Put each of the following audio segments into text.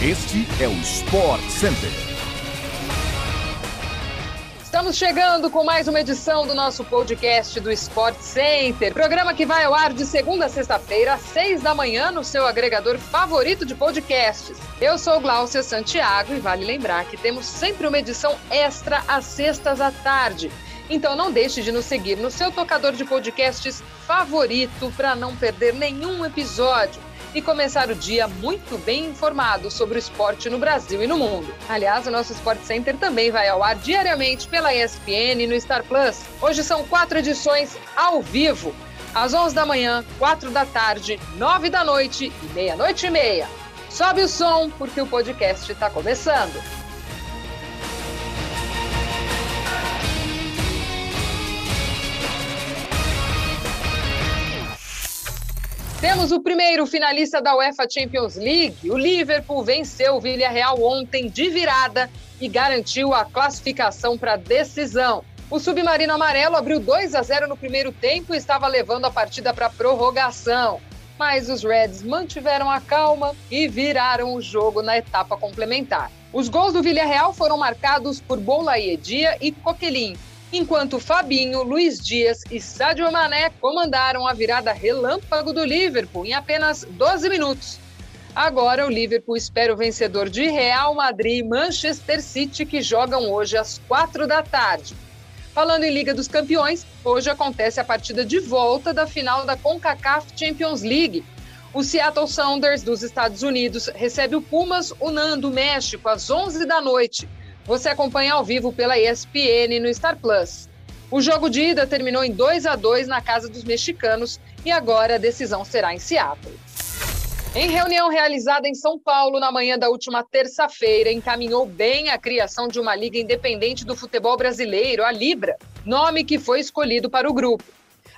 Este é o Sport Center. Estamos chegando com mais uma edição do nosso podcast do Sport Center. Programa que vai ao ar de segunda a sexta-feira, às seis da manhã, no seu agregador favorito de podcasts. Eu sou Gláucia Santiago e vale lembrar que temos sempre uma edição extra às sextas à tarde. Então não deixe de nos seguir no seu tocador de podcasts favorito para não perder nenhum episódio e começar o dia muito bem informado sobre o esporte no Brasil e no mundo. Aliás, o nosso Sport Center também vai ao ar diariamente pela ESPN e no Star Plus. Hoje são quatro edições ao vivo, às 11 da manhã, 4 da tarde, 9 da noite e meia-noite e meia. Sobe o som porque o podcast está começando. Temos o primeiro finalista da UEFA Champions League. O Liverpool venceu o Villarreal ontem de virada e garantiu a classificação para a decisão. O Submarino Amarelo abriu 2 a 0 no primeiro tempo e estava levando a partida para prorrogação. Mas os Reds mantiveram a calma e viraram o jogo na etapa complementar. Os gols do Villarreal foram marcados por Boulayedia e Coquelin, enquanto Fabinho, Luiz Dias e Sadio Mané comandaram a virada relâmpago do Liverpool em apenas 12 minutos. Agora o Liverpool espera o vencedor de Real Madrid e Manchester City, que jogam hoje às quatro da tarde. Falando em Liga dos Campeões, hoje acontece a partida de volta da final da CONCACAF Champions League. O Seattle Sounders dos Estados Unidos recebe o Pumas Unan do México às 11 da noite você acompanha ao vivo pela ESPN no Star Plus. O jogo de ida terminou em 2 a 2 na casa dos mexicanos e agora a decisão será em Seattle. Em reunião realizada em São Paulo na manhã da última terça-feira, encaminhou bem a criação de uma liga independente do futebol brasileiro, a Libra, nome que foi escolhido para o grupo.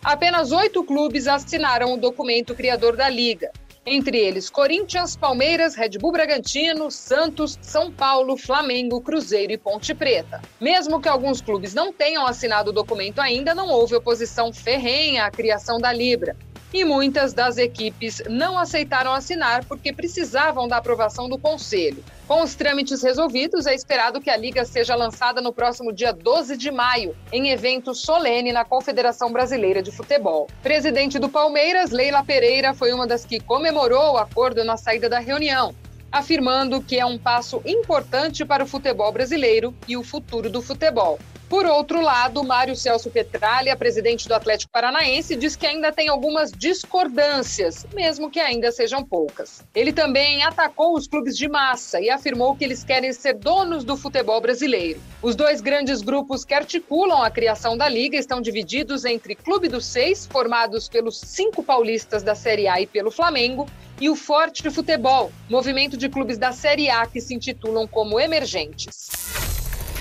Apenas oito clubes assinaram o documento criador da liga. Entre eles, Corinthians, Palmeiras, Red Bull Bragantino, Santos, São Paulo, Flamengo, Cruzeiro e Ponte Preta. Mesmo que alguns clubes não tenham assinado o documento ainda, não houve oposição ferrenha à criação da Libra e muitas das equipes não aceitaram assinar porque precisavam da aprovação do Conselho. Com os trâmites resolvidos, é esperado que a Liga seja lançada no próximo dia 12 de maio, em evento solene na Confederação Brasileira de Futebol. Presidente do Palmeiras, Leila Pereira, foi uma das que comemorou o acordo na saída da reunião afirmando que é um passo importante para o futebol brasileiro e o futuro do futebol. Por outro lado, Mário Celso Petralha, presidente do Atlético Paranaense, diz que ainda tem algumas discordâncias, mesmo que ainda sejam poucas. Ele também atacou os clubes de massa e afirmou que eles querem ser donos do futebol brasileiro. Os dois grandes grupos que articulam a criação da liga estão divididos entre Clube dos Seis, formados pelos cinco paulistas da Série A e pelo Flamengo, e o Forte Futebol, movimento de clubes da Série A que se intitulam como emergentes.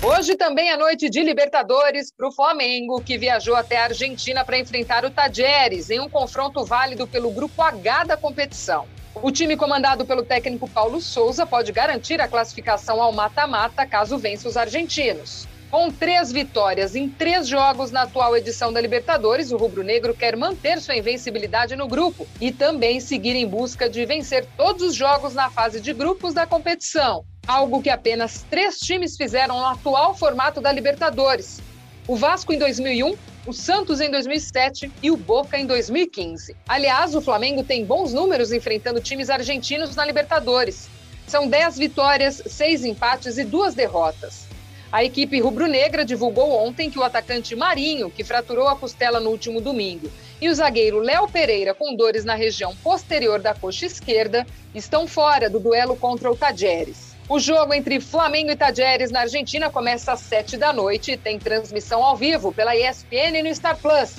Hoje também é noite de Libertadores para o Flamengo, que viajou até a Argentina para enfrentar o Tajeres em um confronto válido pelo Grupo H da competição. O time comandado pelo técnico Paulo Souza pode garantir a classificação ao mata-mata caso vença os argentinos. Com três vitórias em três jogos na atual edição da Libertadores, o rubro-negro quer manter sua invencibilidade no grupo e também seguir em busca de vencer todos os jogos na fase de grupos da competição algo que apenas três times fizeram no atual formato da Libertadores: o Vasco em 2001, o Santos em 2007 e o Boca em 2015. Aliás, o Flamengo tem bons números enfrentando times argentinos na Libertadores. São 10 vitórias, 6 empates e 2 derrotas. A equipe rubro-negra divulgou ontem que o atacante Marinho, que fraturou a costela no último domingo, e o zagueiro Léo Pereira, com dores na região posterior da coxa esquerda, estão fora do duelo contra o Tajeres. O jogo entre Flamengo e Tajeres na Argentina começa às 7 da noite e tem transmissão ao vivo pela ESPN e no Star Plus.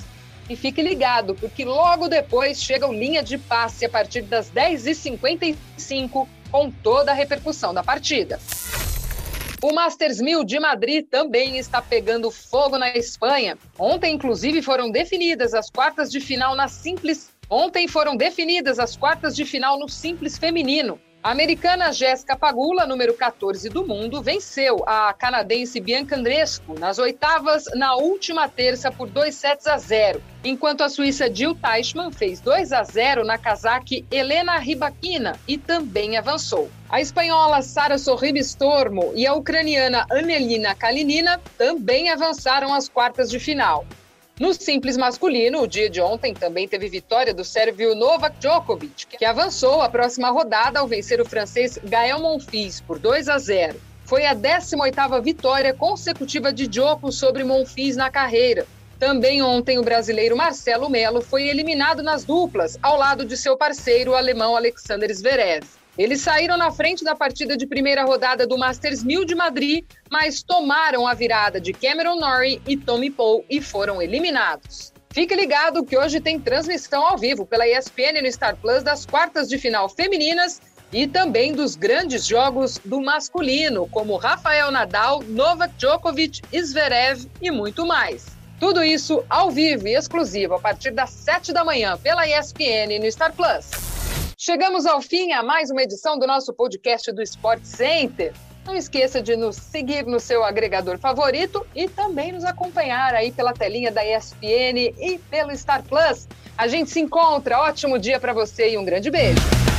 E fique ligado, porque logo depois chega o Linha de Passe a partir das 10h55 com toda a repercussão da partida. O Masters 1000 de Madrid também está pegando fogo na Espanha. Ontem, inclusive, foram definidas as quartas de final na simples. Ontem foram definidas as quartas de final no simples feminino. A americana Jéssica Pagula, número 14 do mundo, venceu a canadense Bianca Andrescu nas oitavas na última terça por 2 sets a 0, enquanto a suíça Jill Teichmann fez 2 a 0 na casaque Helena Rybakina e também avançou. A espanhola Sara Sorribes Tormo e a ucraniana Anelina Kalinina também avançaram às quartas de final. No simples masculino, o dia de ontem também teve vitória do sérvio Novak Djokovic, que avançou à próxima rodada ao vencer o francês Gael Monfils por 2 a 0. Foi a 18ª vitória consecutiva de Djokovic sobre Monfils na carreira. Também ontem o brasileiro Marcelo Melo foi eliminado nas duplas, ao lado de seu parceiro o alemão Alexander Zverev. Eles saíram na frente da partida de primeira rodada do Masters 1000 de Madrid, mas tomaram a virada de Cameron Norrie e Tommy Paul e foram eliminados. Fique ligado que hoje tem transmissão ao vivo pela ESPN no Star Plus das quartas de final femininas e também dos grandes jogos do masculino, como Rafael Nadal, Novak Djokovic, Zverev e muito mais. Tudo isso ao vivo e exclusivo a partir das 7 da manhã pela ESPN no Star Plus. Chegamos ao fim a mais uma edição do nosso podcast do Sport Center. Não esqueça de nos seguir no seu agregador favorito e também nos acompanhar aí pela telinha da ESPN e pelo Star Plus. A gente se encontra. Ótimo dia para você e um grande beijo.